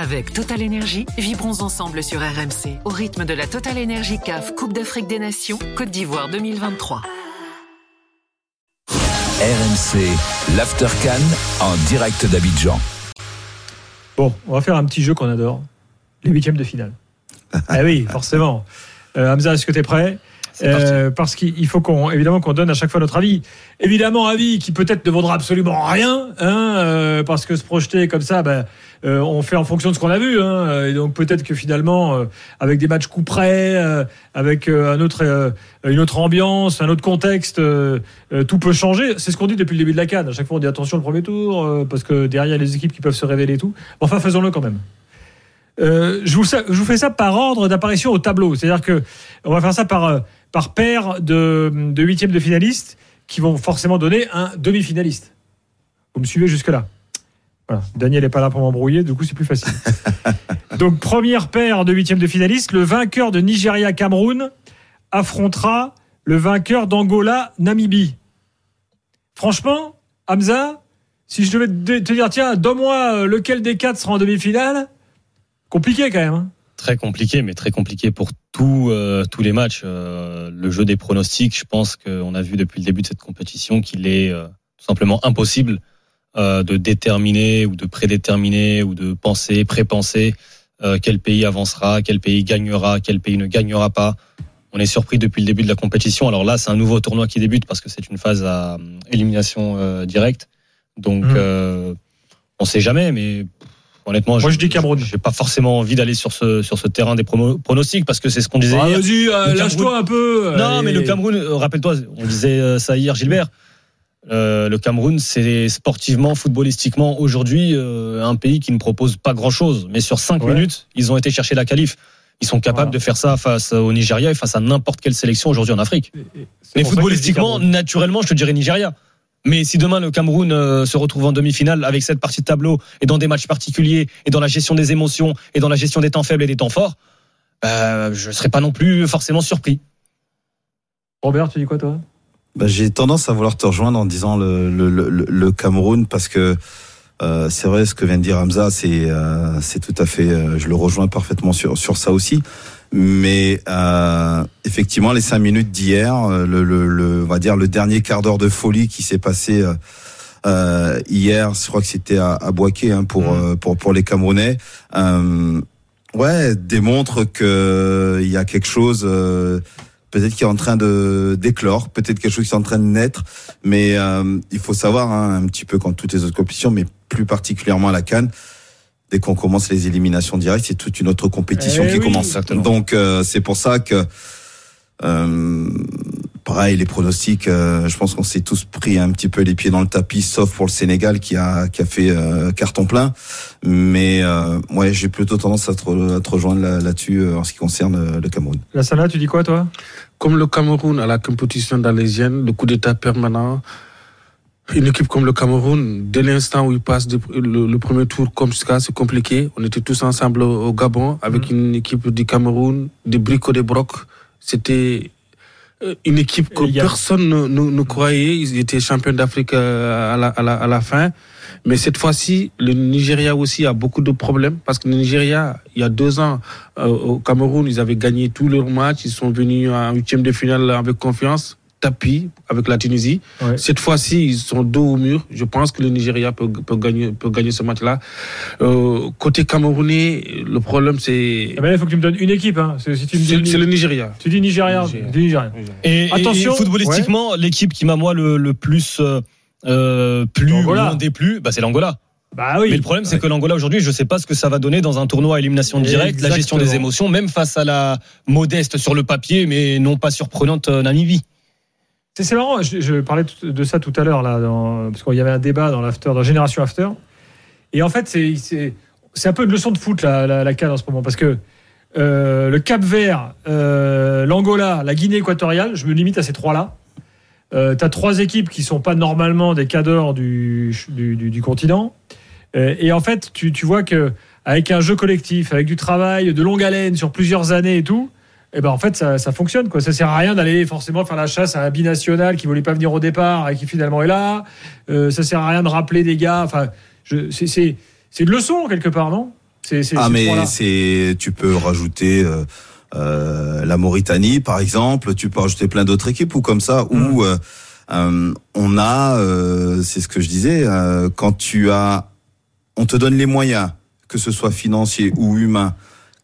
Avec Total Énergie, vibrons ensemble sur RMC au rythme de la Total Énergie CAF Coupe d'Afrique des Nations Côte d'Ivoire 2023. RMC, l'After en direct d'Abidjan. Bon, on va faire un petit jeu qu'on adore. Les huitièmes de finale. ah oui, forcément. Euh, Hamza, est-ce que tu es prêt? Euh, parce qu'il faut qu'on évidemment qu'on donne à chaque fois notre avis. Évidemment, avis qui peut-être ne vaudra absolument rien, hein, euh, parce que se projeter comme ça, ben, euh, on fait en fonction de ce qu'on a vu. Hein, et donc peut-être que finalement, avec des matchs coup près, avec un autre, une autre ambiance, un autre contexte, tout peut changer. C'est ce qu'on dit depuis le début de la Cannes. À chaque fois, on dit attention le premier tour, parce que derrière, il y a les équipes qui peuvent se révéler et tout. Enfin, faisons-le quand même. je, vous, je vous fais ça par ordre d'apparition au tableau. C'est-à-dire que on va faire ça par par paire de, de huitièmes de finalistes qui vont forcément donner un demi-finaliste. Vous me suivez jusque-là voilà. Daniel n'est pas là pour m'embrouiller, du coup c'est plus facile. Donc première paire de huitièmes de finalistes, le vainqueur de Nigeria-Cameroun affrontera le vainqueur d'Angola-Namibie. Franchement, Hamza, si je devais te dire, tiens, donne-moi euh, lequel des quatre sera en demi-finale, compliqué quand même. Hein très compliqué, mais très compliqué pour tous euh, tous les matchs. Euh, le jeu des pronostics, je pense qu'on a vu depuis le début de cette compétition qu'il est euh, tout simplement impossible de déterminer ou de prédéterminer ou de penser, prépenser quel pays avancera, quel pays gagnera, quel pays ne gagnera pas. On est surpris depuis le début de la compétition. Alors là, c'est un nouveau tournoi qui débute parce que c'est une phase à élimination directe. Donc, mmh. on ne sait jamais, mais Honnêtement, moi je, dis Cameroun. J'ai pas forcément envie d'aller sur ce sur ce terrain des pronostics parce que c'est ce qu'on disait. Ah, Vas-y, euh, lâche-toi un peu. Non, mais le Cameroun, euh, rappelle-toi, on disait euh, ça hier, Gilbert. le Cameroun, c'est sportivement, footballistiquement aujourd'hui un pays qui ne propose pas grand-chose. Mais sur cinq minutes, ils ont été chercher la qualif. Ils sont capables de faire ça face au Nigeria et face à n'importe quelle sélection aujourd'hui en Afrique. Mais footballistiquement, naturellement, je te dirais Nigeria. Mais si demain le Cameroun euh, se retrouve en demi-finale avec cette partie de tableau et dans des matchs particuliers et dans la gestion des émotions et dans la gestion des temps faibles et des temps forts, bah, je ne serais pas non plus forcément surpris. Robert, tu dis quoi toi? Bah, J'ai tendance à vouloir te rejoindre en disant le, le, le, Cameroun parce que euh, c'est vrai ce que vient de dire Hamza, c'est euh, c'est tout à fait, je le rejoins parfaitement sur sur ça aussi. Mais euh, effectivement, les cinq minutes d'hier, euh, le, le, le, on va dire le dernier quart d'heure de folie qui s'est passé euh, euh hier, je crois que c'était à, à Boaké hein, pour, mmh. pour pour les Camerounais. Euh, ouais, démontre que il y a quelque chose. Peut-être qui est en train de d'éclore, peut-être quelque chose qui est en train de naître, mais il faut savoir hein, un petit peu quand toutes les autres compétitions, mais plus particulièrement à la Cannes, dès qu'on commence les éliminations directes, c'est toute une autre compétition eh qui commence. Donc euh, c'est pour ça que euh, pareil les pronostics, euh, je pense qu'on s'est tous pris un petit peu les pieds dans le tapis, sauf pour le Sénégal qui a qui a fait carton plein. Mais ouais, j'ai plutôt tendance à te, rejoindre là-dessus en ce qui concerne le Cameroun. La Sana, tu dis quoi toi? Comme le Cameroun à la compétition d'Alésienne, le coup d'état permanent une équipe comme le Cameroun, dès l'instant où il passe le, premier tour comme ça, c'est compliqué. On était tous ensemble au, Gabon avec mm. une équipe du Cameroun, des bricots, des brocs. C'était euh, une équipe que personne ne, ne, croyait. Ils étaient champions d'Afrique euh, à la, à, la, à la fin. Mais cette fois-ci, le Nigeria aussi a beaucoup de problèmes parce que le Nigeria, il y a deux ans, euh, au Cameroun, ils avaient gagné tous leurs matchs. Ils sont venus en huitième de finale avec confiance tapis avec la Tunisie. Cette fois-ci, ils sont dos au mur. Je pense que le Nigeria peut, peut gagner, peut gagner ce match-là. Euh, côté camerounais, le problème, c'est. Ah ben il faut que tu me donnes une équipe. Hein. C'est le Nigeria. Tu dis Nigeria. Nigeria. Et, Attention. footballistiquement, l'équipe qui m'a, moi, le, le plus. Euh, euh plus loin des plus, bah, c'est l'Angola. Bah oui. Mais le problème, c'est que l'Angola aujourd'hui, je ne sais pas ce que ça va donner dans un tournoi à élimination directe, la gestion des émotions, même face à la modeste sur le papier, mais non pas surprenante euh, Namibie. C'est marrant, je, parlais de ça tout à l'heure, parce qu'il y avait un débat dans l'after, dans Génération After. Et en fait, c'est un peu une leçon de foot, la, la, en ce moment, parce que euh, le Cap Vert, euh, l'Angola, la Guinée équatoriale, je me limite à ces trois-là. Euh, tu as trois équipes qui sont pas normalement des cadors du, du, continent. et en fait, tu, tu vois que avec un jeu collectif, avec du travail de longue haleine sur plusieurs années et tout, et eh ben en fait ça, ça, fonctionne quoi. Ça sert à rien d'aller forcément faire la chasse à un binational qui voulait pas venir au départ et qui finalement est là. Euh, ça sert à rien de rappeler des gars. Enfin, c'est une leçon quelque part, non? C'est, c'est, Ah mais c'est tu peux rajouter euh, euh, la Mauritanie par exemple, tu peux rajouter plein d'autres équipes ou comme ça où euh, euh, on a c'est ce que je disais quand tu as on te donne les moyens que ce soit financier ou humain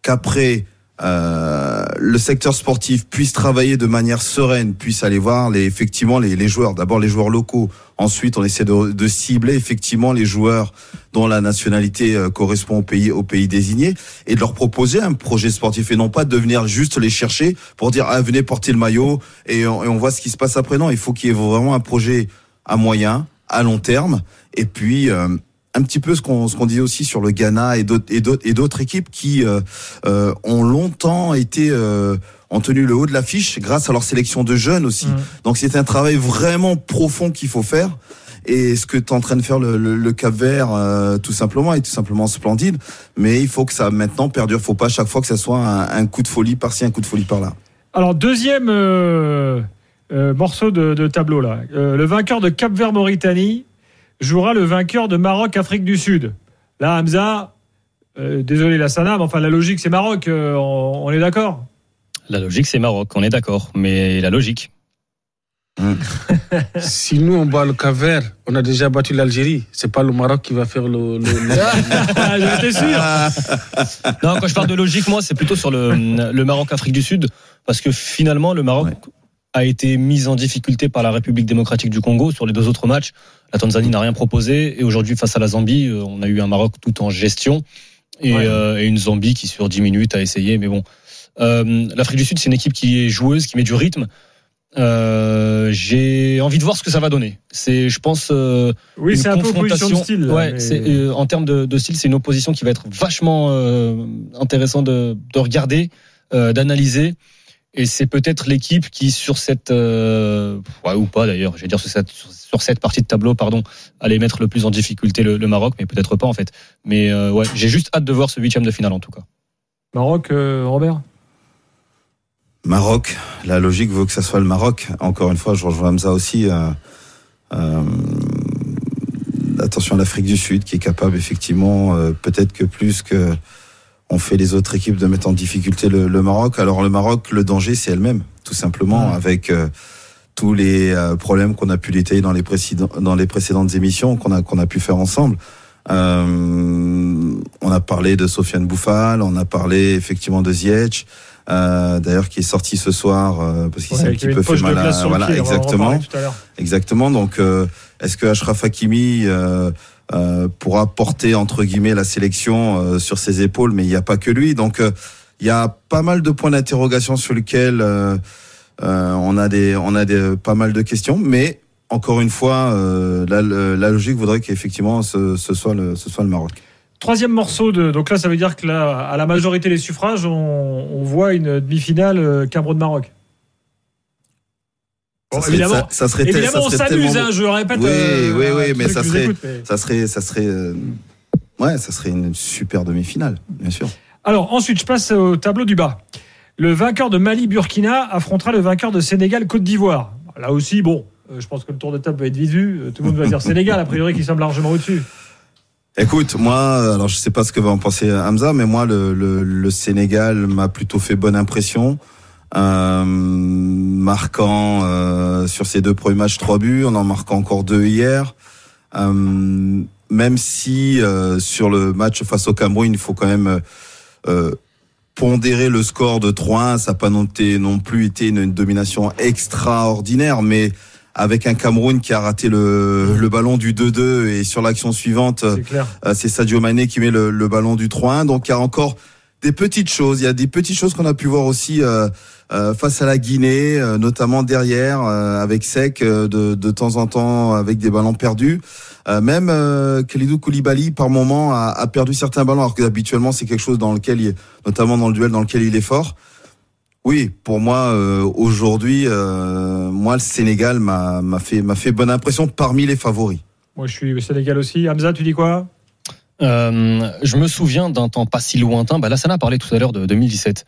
qu'après euh, le secteur sportif puisse travailler de manière sereine, puisse aller voir les, effectivement les, les joueurs. D'abord les joueurs locaux. Ensuite, on essaie de, de cibler effectivement les joueurs dont la nationalité euh, correspond au pays, au pays désigné et de leur proposer un projet sportif et non pas de venir juste les chercher pour dire ah venez porter le maillot et on, et on voit ce qui se passe après. Non, il faut qu'il y ait vraiment un projet à moyen, à long terme et puis euh, un petit peu ce qu'on ce qu'on disait aussi sur le Ghana et d'autres et d'autres et d'autres équipes qui euh, euh, ont longtemps été euh, ont tenu le haut de l'affiche grâce à leur sélection de jeunes aussi. Mm. Donc c'est un travail vraiment profond qu'il faut faire. Et ce que tu es en train de faire le, le, le Cap Vert, euh, tout simplement, est tout simplement splendide. Mais il faut que ça maintenant perdure. faut pas à chaque fois que ça soit un, un coup de folie par-ci, un coup de folie par-là. Alors, deuxième euh, euh, morceau de, de tableau, là. Euh, le vainqueur de Cap Vert Mauritanie jouera le vainqueur de Maroc Afrique du Sud. Là, Hamza, euh, désolé la Sana, mais enfin, la logique, c'est Maroc, euh, on, on est d'accord? La logique, c'est Maroc, on est d'accord. Mais la logique, Si nous on bat le Cap-Vert, on a déjà battu l'Algérie. C'est pas le Maroc qui va faire le. le- le- J'étais sûr Non, quand je parle de logique, moi, c'est plutôt sur le, le Maroc-Afrique du Sud, parce que finalement, le Maroc Ouais. A été mis en difficulté par la République démocratique du Congo sur les deux autres matchs. La Tanzanie n'a rien proposé, et aujourd'hui, face à la Zambie, euh, on a eu un Maroc tout en gestion, et, Ouais. euh, et une Zambie qui, sur 10 minutes, a essayé, mais bon. Euh, L'Afrique du Sud, c'est une équipe qui est joueuse, qui met du rythme. Euh, J'ai envie de voir ce que ça va donner. C'est, je pense, euh, Oui, une c'est un peu opposition de style. là, Ouais, mais- c'est, euh, en termes de, de style, c'est une opposition qui va être vachement intéressant de, de regarder, d'analyser. Et c'est peut-être l'équipe qui, sur cette, euh, ouais, ou pas d'ailleurs, je vais dire sur cette, sur, sur cette partie de tableau, pardon, allait mettre le plus en difficulté le, le Maroc, mais peut-être pas en fait. Mais euh, ouais, j'ai juste hâte de voir ce huitième de finale en tout cas. Maroc, euh, Robert? Maroc, la logique veut que ça soit le Maroc. Encore une fois, je rejoins Hamza aussi. Euh, euh, attention à l'Afrique du Sud qui est capable effectivement, euh, peut-être que plus que on fait les autres équipes de mettre en difficulté le, le Maroc. Alors le Maroc, le danger, c'est elle-même, tout simplement, Ouais. avec euh, tous les euh, problèmes qu'on a pu détailler dans les, précédents, dans les précédentes émissions qu'on a qu'on a pu faire ensemble. Euh, a parlé de Sofiane Bouffal, on a parlé effectivement de Ziyech, euh, d'ailleurs qui est sorti ce soir euh, parce qu'il s'est Ouais, un qui petit peu fait mal à voilà pied, on exactement. à exactement donc euh, est-ce que Ashraf Hakimi pourra porter entre guillemets la sélection sur ses épaules? Mais il n'y a pas que lui donc il y a pas mal de points d'interrogation sur lesquels on a des on a des pas mal de questions mais encore une fois la, la logique voudrait qu'effectivement ce, ce soit le ce soit le Maroc Troisième morceau de. Donc là, ça veut dire que là, à la majorité des suffrages, on, on voit une demi-finale euh, Cameroun-Maroc. Bon, ça serait, évidemment, ça, ça serait, tel- évidemment, ça on s'amuse, tellement- hein, je répète. Oui, euh, oui, oui, mais ça serait- mais- ça serait ça serait euh, ouais ça serait une super demi-finale bien sûr Alors, ensuite, je passe au tableau du bas. Le vainqueur de Mali-Burkina affrontera le vainqueur de Sénégal-Côte d'Ivoire. Là aussi, bon, je pense que le tour de table va être vite vu. Euh, Tout le monde va dire Sénégal, a priori, qui semble largement au-dessus. Écoute, moi, euh, alors je sais pas ce que va en penser Hamza, mais moi, le, le, le Sénégal m'a plutôt fait bonne impression, euh, marquant euh, sur ses deux premiers matchs trois buts, on en marquant encore deux hier. Euh, même si euh, sur le match face au Cameroun, il faut quand même euh, pondérer le score de 3-1, ça n'a pas non, plus été une domination extraordinaire, mais avec un Cameroun qui a raté le, le ballon du 2-2 et sur l'action suivante, C'est euh, c'est Sadio Mané qui met le, le ballon du 3-1. Donc il y a encore des petites choses. Il y a des petites choses qu'on a pu voir aussi euh, euh, face à la Guinée, euh, notamment derrière euh, avec Sec euh, de, de temps en temps avec des ballons perdus. Euh, même euh, Khalidou Koulibaly par moment a, a perdu certains ballons alors que habituellement c'est quelque chose dans lequel il, notamment dans le duel dans lequel il est fort. Oui, pour moi euh, aujourd'hui, euh, moi le Sénégal m'a m'a fait m'a fait bonne impression parmi les favoris. Moi, je suis Sénégal aussi. Hamza, tu dis quoi? Euh, je me souviens d'un temps pas si lointain. Bah, Lassana a parlé tout à l'heure de 2017.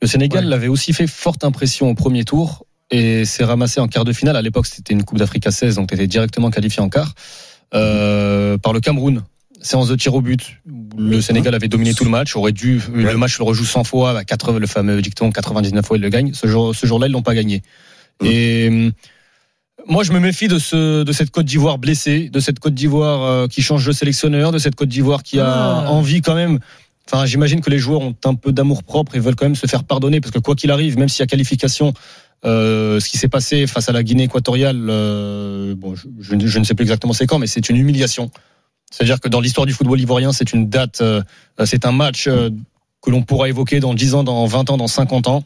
Le Sénégal Ouais. l'avait aussi fait forte impression au premier tour et s'est ramassé en quart de finale. À l'époque, c'était une Coupe d'Afrique à 16, donc tu étais directement qualifié en quart. Euh, par le Cameroun séance de tir au but. Le Sénégal avait dominé tout le match, aurait dû le match le rejoue 100 fois, à 80, le fameux dicton 99 fois il le gagne. Ce jour, ce jour-là, ils l'ont pas gagné. Et hum, moi, je me méfie de ce, de cette Côte d'Ivoire blessée, de cette Côte d'Ivoire euh, qui change de sélectionneur, de cette Côte d'Ivoire qui a Ah. envie quand même. Enfin, j'imagine que les joueurs ont un peu d'amour propre et veulent quand même se faire pardonner parce que quoi qu'il arrive, même s'il y a qualification, euh, ce qui s'est passé face à la Guinée équatoriale, euh, bon, je, je je ne sais plus exactement c'est quand, mais c'est une humiliation. C'est-à-dire que dans l'histoire du football ivoirien, c'est une date, euh, c'est un match euh, que l'on pourra évoquer dans 10 ans, dans 20 ans, dans 50 ans.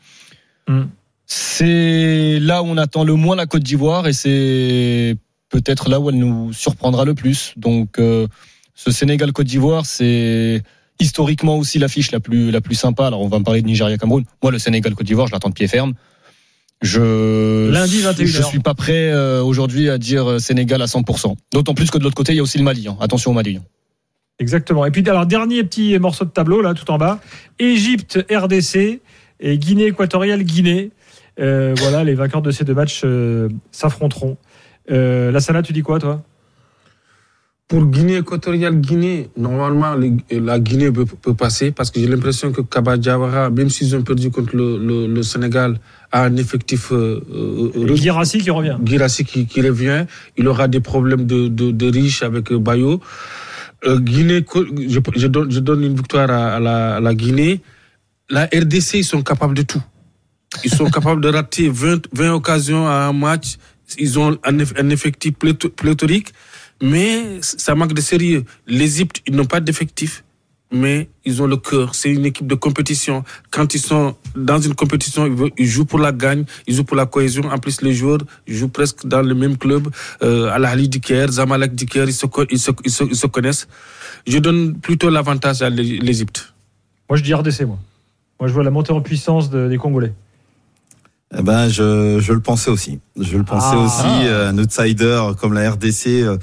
Mm. C'est là où on attend le moins la Côte d'Ivoire et c'est peut-être là où elle nous surprendra le plus. Donc, euh, ce Sénégal-Côte d'Ivoire, c'est historiquement aussi l'affiche la plus, la plus sympa. Alors, on va me parler de Nigeria-Cameroun. Moi, le Sénégal-Côte d'Ivoire, je l'attends de pied ferme. Je Lundi, 21 je suis pas prêt euh, aujourd'hui à dire euh, Sénégal à 100%. D'autant plus que de l'autre côté, il y a aussi le Mali. hein. Attention au Mali. Exactement. Et puis, alors, dernier petit morceau de tableau, là, tout en bas. Égypte, RDC et Guinée équatoriale, Guinée. Euh, voilà, les vainqueurs de ces deux matchs euh, s'affronteront. La Sana, tu dis quoi, toi? Pour Guinée équatoriale, Guinée, normalement, les- la Guinée peut, peut passer parce que j'ai l'impression que Kaba Diawara, même s'ils ont perdu contre le, le- le Sénégal, a un effectif euh, euh, Girassi qui revient. Girassi qui, qui revient, il aura des problèmes de, de, de riches avec euh, Bayo. Euh, Guinée, je, je donne, je donne une victoire à, à la, à la Guinée. La RDC, ils sont capables de tout. Ils sont capables de rater 20, 20 occasions à un match. Ils ont un, eff- un effectif plétho- pléthorique, mais ça manque de sérieux. L'Égypte, ils n'ont pas d'effectif, mais ils ont le cœur. C'est une équipe de compétition. Quand ils sont dans une compétition, ils, jouent pour la gagne, ils jouent pour la cohésion. En plus, les joueurs jouent presque dans le même club. Euh, Al Ahly du Zamalek du ils se, connaissent. Je donne plutôt l'avantage à l'É- l'Égypte. Moi, je dis RDC, moi. Moi, je vois la montée en puissance de- des Congolais. Eh ben, je, je le pensais aussi. Je le pensais Ah. aussi. euh, un outsider comme la RDC. euh,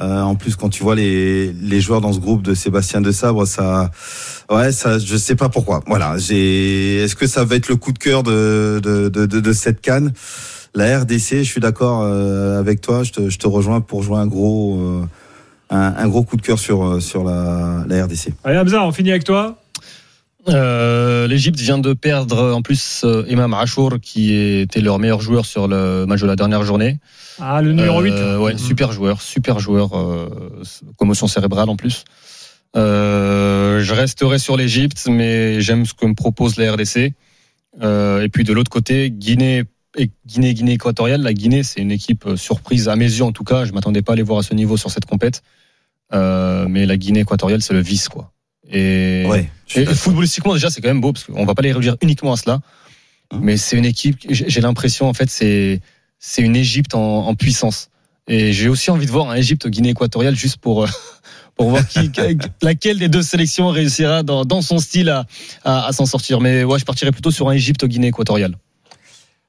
euh, en plus, quand tu vois les, les joueurs dans ce groupe de Sébastien de Sabre, ça, ouais, ça, je sais pas pourquoi. Voilà, j'ai. Est-ce que ça va être le coup de cœur de de de, de, cette canne? La RDC, je suis d'accord euh, avec toi. Je te, je te rejoins pour jouer un gros un, un gros coup de cœur sur sur la, la RDC. Allez, Hamza, on finit avec toi. Euh, L'Égypte vient de perdre en plus euh, Imam Achour qui était leur meilleur joueur sur le match de la dernière journée. Ah, le numéro 8. Euh, ouais, super joueur, super joueur, euh, commotion cérébrale en plus. Euh, je resterai sur l'Égypte, mais j'aime ce que me propose la RDC. Euh, et puis de l'autre côté, Guinée et Guinée, Guinée équatoriale. La Guinée, c'est une équipe euh, surprise à mes yeux en tout cas. Je m'attendais pas à les voir à ce niveau sur cette compète. Euh, mais la Guinée équatoriale, c'est le vice quoi. Et, Ouais. et footballistiquement déjà, c'est quand même beau parce qu'on va pas les réduire uniquement à cela. Hum. Mais c'est une équipe. J'ai l'impression en fait, c'est c'est une Égypte en, en puissance. Et j'ai aussi envie de voir un Égypte Guinée équatoriale juste pour euh, pour voir qui, laquelle des deux sélections réussira dans, dans son style à, à, à s'en sortir. Mais ouais, je partirais plutôt sur un Égypte Guinée équatoriale.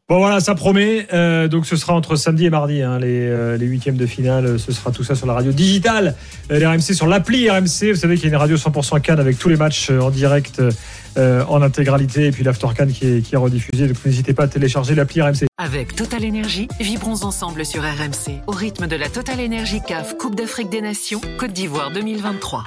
Bon voilà, ça promet. Euh, donc ce sera entre samedi et mardi, hein, les, euh, les huitièmes de finale. Ce sera tout ça sur la radio digitale, euh, RMC sur l'appli RMC. Vous savez qu'il y a une radio 100% Cannes avec tous les matchs euh, en direct, euh, en intégralité, et puis l'After Cannes qui est, qui est rediffusé. Donc n'hésitez pas à télécharger l'appli RMC. Avec Total Énergie, vibrons ensemble sur RMC au rythme de la Total Énergie CAF Coupe d'Afrique des Nations Côte d'Ivoire 2023.